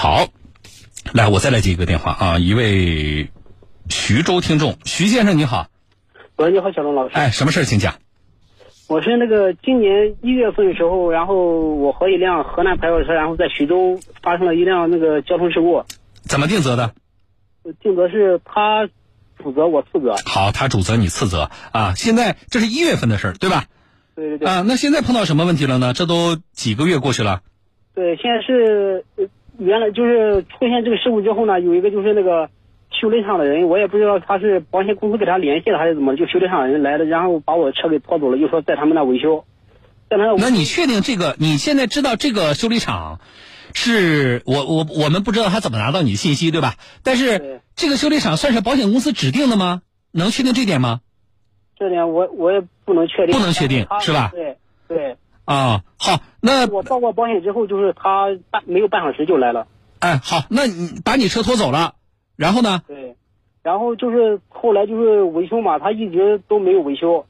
好，来，我再来接一个电话啊，一位徐州听众，徐先生你好，喂，你好，小龙老师。哎，什么事儿，请讲。我是那个今年一月份的时候，然后我和一辆河南牌照车，然后在徐州发生了一辆那个交通事故。怎么定责的？定责是他主责，我次责。好，他主责你次责啊。现在这是一月份的事儿，对吧？对对对。啊，那现在碰到什么问题了呢？这都几个月过去了。对，现在是原来就是出现这个事故之后呢，有一个就是那个。修理厂的人，我也不知道他是保险公司给他联系了还是怎么，就修理厂的人来了，然后把我的车给拖走了，就说在他们那维修，在那。那你确定这个？你现在知道这个修理厂，是我我我们不知道他怎么拿到你的信息，对吧？但是这个修理厂算是保险公司指定的吗？能确定这点吗？这点我我也不能确定。不能确定是吧？对对。啊，好，那我报过保险之后，就是他半没有半小时就来了。哎，好，那你把你车拖走了。然后呢？对，然后就是后来就是维修嘛，他一直都没有维修。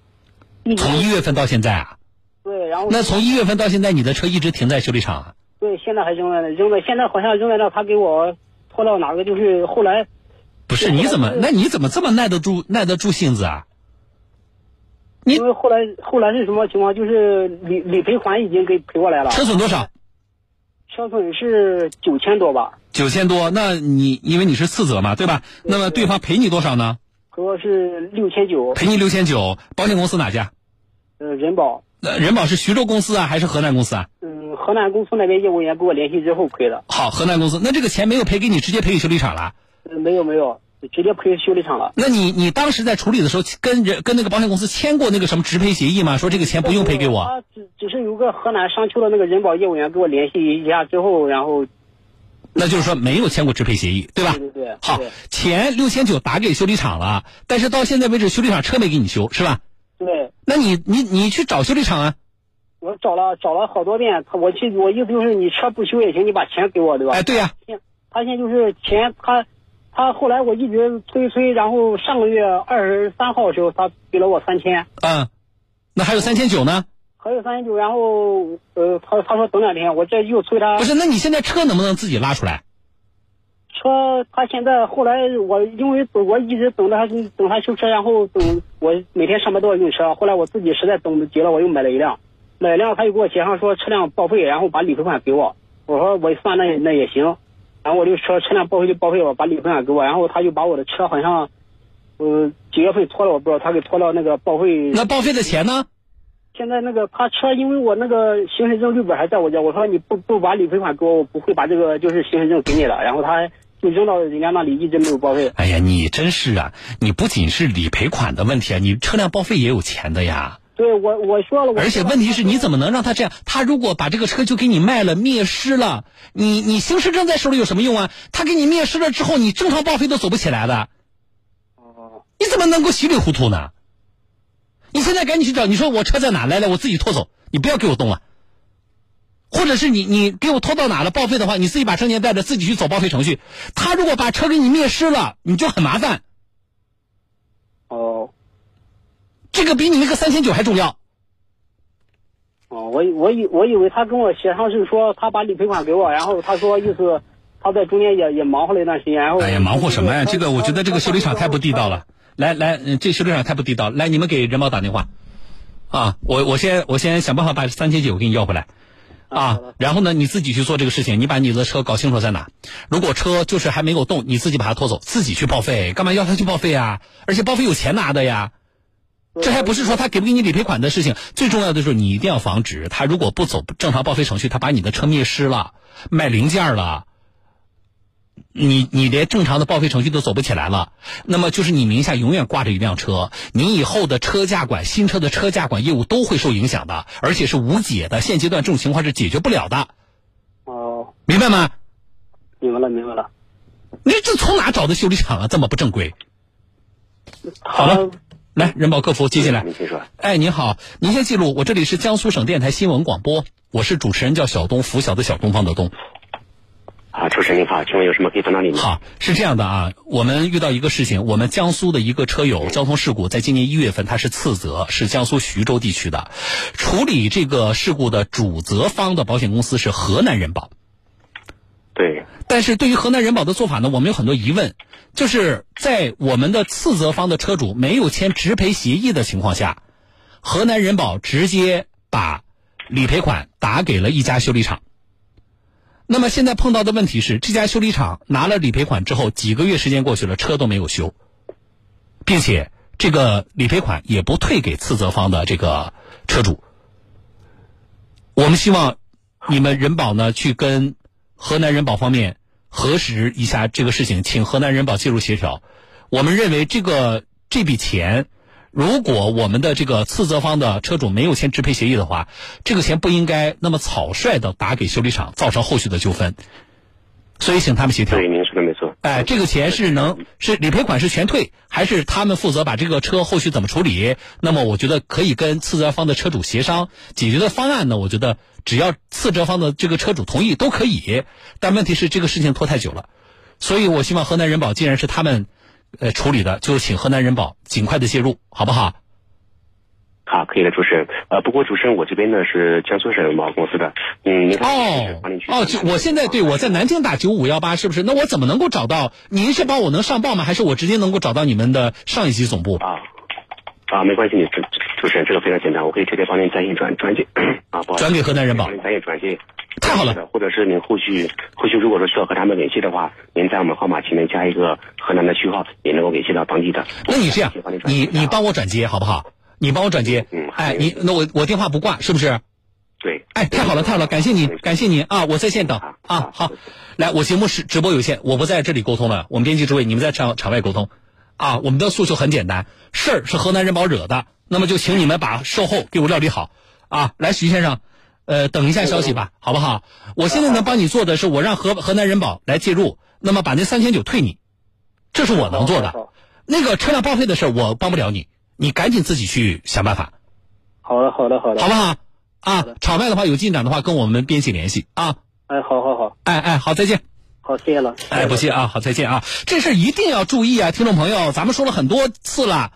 从一月份到现在啊？对，然后那从一月份到现在，你的车一直停在修理厂啊？对，现在还扔在那，扔在现在好像扔在那，他给我拖到哪个？就是后来不是你怎么？那你怎么这么耐得住耐得住性子啊？因为后来后来是什么情况？就是理理赔款已经给赔过来了。车损多少？车损是九千多吧？九千多，那你因为你是次责嘛，对吧？那么对方赔你多少呢？赔我是六千九。赔你六千九，保险公司哪家？呃，人保。那人保是徐州公司啊，还是河南公司啊？嗯，河南公司那边业务员跟我联系之后赔的。好，河南公司，那这个钱没有赔给你，直接赔给修理厂了？呃，没有没有，直接赔修理厂了。那你你当时在处理的时候，跟人跟那个保险公司签过那个什么直赔协议吗？说这个钱不用赔给我？他只只是有个河南商丘的那个人保业务员给我联系一下之后，然后。那就是说没有签过直赔协议，对吧？对对对。好，钱六千九打给修理厂了，但是到现在为止修理厂车没给你修，是吧？对。那你你你去找修理厂啊？我找了找了好多遍，他我去我意思就是你车不修也行，你把钱给我，对吧？哎，对呀。他现在就是钱，他他后来我一直催催，然后上个月二十三号的时候，他给了我三千。嗯。那还有三千九呢？还有三千九，然后呃，他他说等两天，我这又催他。不是，那你现在车能不能自己拉出来？车他现在后来我因为我一直等着他等他修车，然后等我每天上班都要用车。后来我自己实在等不及了，我又买了一辆，买一辆他又给我写上说车辆报废，然后把理赔款给我。我说我算那那也行，然后我就说车辆报废就报废吧，把理赔款给我。然后他就把我的车好像呃几月份拖了我不知道，他给拖到那个报废。那报废的钱呢？现在那个他车，因为我那个行驶证绿本还在我家，我说你不不把理赔款给我，我不会把这个就是行驶证给你了。然后他就扔到人家那里，一直没有报废。哎呀，你真是啊！你不仅是理赔款的问题啊，你车辆报废也有钱的呀。对，我我说了。而且问题是你怎么能让他这样？他如果把这个车就给你卖了，灭失了，你你行驶证在手里有什么用啊？他给你灭失了之后，你正常报废都走不起来的。哦。你怎么能够稀里糊涂呢？你现在赶紧去找，你说我车在哪？来来，我自己拖走，你不要给我动了。或者是你你给我拖到哪了？报废的话，你自己把证件带着，自己去走报废程序。他如果把车给你灭失了，你就很麻烦。哦，这个比你那个三千九还重要。哦，我我以我以为他跟我协商是说他把理赔款给我，然后他说意思他在中间也也忙活了一段时间，然后哎呀，忙活什么呀？这个我觉得这个修理厂太不地道了。来来，这修理厂太不地道。来，你们给人保打电话，啊，我我先我先想办法把三千九给你要回来，啊，然后呢，你自己去做这个事情，你把你的车搞清楚在哪。如果车就是还没有动，你自己把它拖走，自己去报废，干嘛要他去报废啊？而且报废有钱拿的呀，这还不是说他给不给你理赔款的事情。最重要的是，你一定要防止他如果不走正常报废程序，他把你的车灭失了，卖零件了。你你连正常的报废程序都走不起来了，那么就是你名下永远挂着一辆车，你以后的车价管、新车的车价管业务都会受影响的，而且是无解的。现阶段这种情况是解决不了的。哦，明白吗？明白了，明白了。你这从哪找的修理厂啊？这么不正规。好了，来人保客服接进来。您请说。哎，您好，您先记录，我这里是江苏省电台新闻广播，我是主持人，叫小东，拂晓的小东方的东。啊，主持人您好，请问有什么可以帮到您的？好，是这样的啊，我们遇到一个事情，我们江苏的一个车友交通事故，在今年一月份他是次责，是江苏徐州地区的，处理这个事故的主责方的保险公司是河南人保。但是对于河南人保的做法呢，我们有很多疑问，就是在我们的次责方的车主没有签直赔协议的情况下，河南人保直接把理赔款打给了一家修理厂。那么现在碰到的问题是，这家修理厂拿了理赔款之后，几个月时间过去了，车都没有修，并且这个理赔款也不退给次责方的这个车主。我们希望你们人保呢去跟河南人保方面。核实一下这个事情，请河南人保介入协调。我们认为这个这笔钱，如果我们的这个次责方的车主没有签支配协议的话，这个钱不应该那么草率的打给修理厂，造成后续的纠纷。所以请他们协调。哎，这个钱是能是理赔款是全退，还是他们负责把这个车后续怎么处理？那么我觉得可以跟次责方的车主协商解决的方案呢？我觉得只要次责方的这个车主同意都可以。但问题是这个事情拖太久了，所以我希望河南人保既然是他们呃处理的，就请河南人保尽快的介入，好不好？好，可以的，主持人。呃，不过主持人，我这边呢是江苏省某保公司的，嗯，您哦哦，就我现在对我在南京打九五幺八，是不是？那我怎么能够找到？您是帮我能上报吗？还是我直接能够找到你们的上一级总部？啊啊，没关系，你主主持人这个非常简单，我可以直接帮您在线转转接啊，转给河南人保，在线转接。太好了，或者是您后续后续如果说需要和他们联系的话，您在我们号码前面加一个河南的区号，也能够联系到当地的。那你这样，你你帮我转接好不好？你帮我转接，嗯，哎，你那我我电话不挂，是不是？对，哎，太好了，太好了，感谢你，感谢你啊！我在线等啊，好，来，我节目是直播有限，我不在这里沟通了，我们编辑诸位，你们在场场外沟通啊。我们的诉求很简单，事儿是河南人保惹的，那么就请你们把售后给我料理好啊。来，徐先生，呃，等一下消息吧，好不好？我现在能帮你做的是，我让河河南人保来介入，那么把那三千九退你，这是我能做的。那个车辆报废的事儿，我帮不了你。你赶紧自己去想办法。好的，好的，好的，好不好？啊，场外的话有进展的话，跟我们编辑联系啊。哎，好好好。哎哎，好，再见。好，谢谢了。哎，不谢啊，好，再见啊。这事儿一定要注意啊，听众朋友，咱们说了很多次了。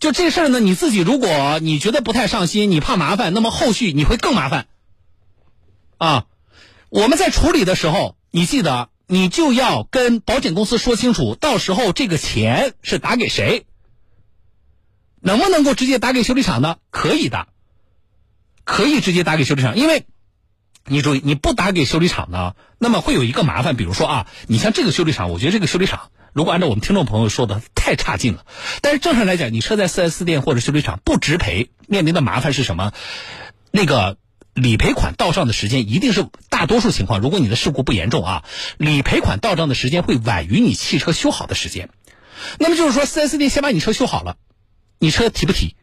就这事儿呢，你自己如果你觉得不太上心，你怕麻烦，那么后续你会更麻烦。啊，我们在处理的时候，你记得你就要跟保险公司说清楚，到时候这个钱是打给谁。能不能够直接打给修理厂呢？可以的，可以直接打给修理厂。因为，你注意，你不打给修理厂呢，那么会有一个麻烦。比如说啊，你像这个修理厂，我觉得这个修理厂，如果按照我们听众朋友说的，太差劲了。但是正常来讲，你车在四 S 店或者修理厂不直赔，面临的麻烦是什么？那个理赔款到账的时间一定是大多数情况，如果你的事故不严重啊，理赔款到账的时间会晚于你汽车修好的时间。那么就是说，四 S 店先把你车修好了。你车提不提？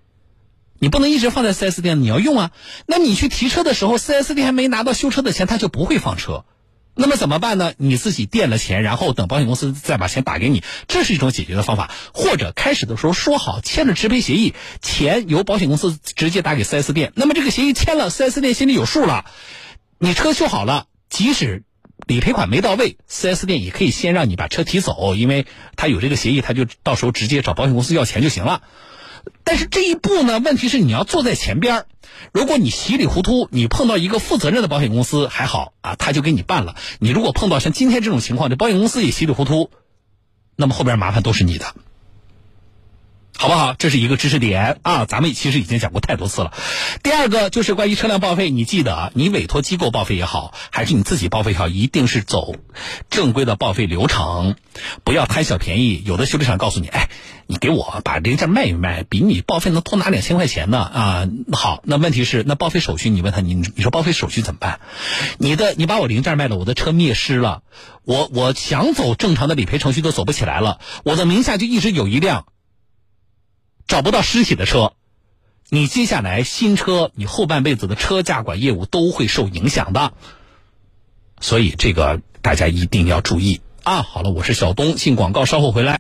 你不能一直放在 4S 店，你要用啊。那你去提车的时候，4S 店还没拿到修车的钱，他就不会放车。那么怎么办呢？你自己垫了钱，然后等保险公司再把钱打给你，这是一种解决的方法。或者开始的时候说好，签了直赔协议，钱由保险公司直接打给 4S 店。那么这个协议签了，4S 店心里有数了。你车修好了，即使理赔款没到位，4S 店也可以先让你把车提走，因为他有这个协议，他就到时候直接找保险公司要钱就行了。但是这一步呢，问题是你要坐在前边如果你稀里糊涂，你碰到一个负责任的保险公司还好啊，他就给你办了。你如果碰到像今天这种情况，这保险公司也稀里糊涂，那么后边麻烦都是你的。好不好？这是一个知识点啊，咱们其实已经讲过太多次了。第二个就是关于车辆报废，你记得啊，你委托机构报废也好，还是你自己报废也好，一定是走正规的报废流程，不要贪小便宜。有的修理厂告诉你，哎，你给我把零件卖一卖，比你报废能多拿两千块钱呢啊。好，那问题是，那报废手续你问他，你你说报废手续怎么办？你的你把我零件卖了，我的车灭失了，我我想走正常的理赔程序都走不起来了，我的名下就一直有一辆。找不到尸体的车，你接下来新车，你后半辈子的车驾管业务都会受影响的。所以这个大家一定要注意啊！好了，我是小东，进广告，稍后回来。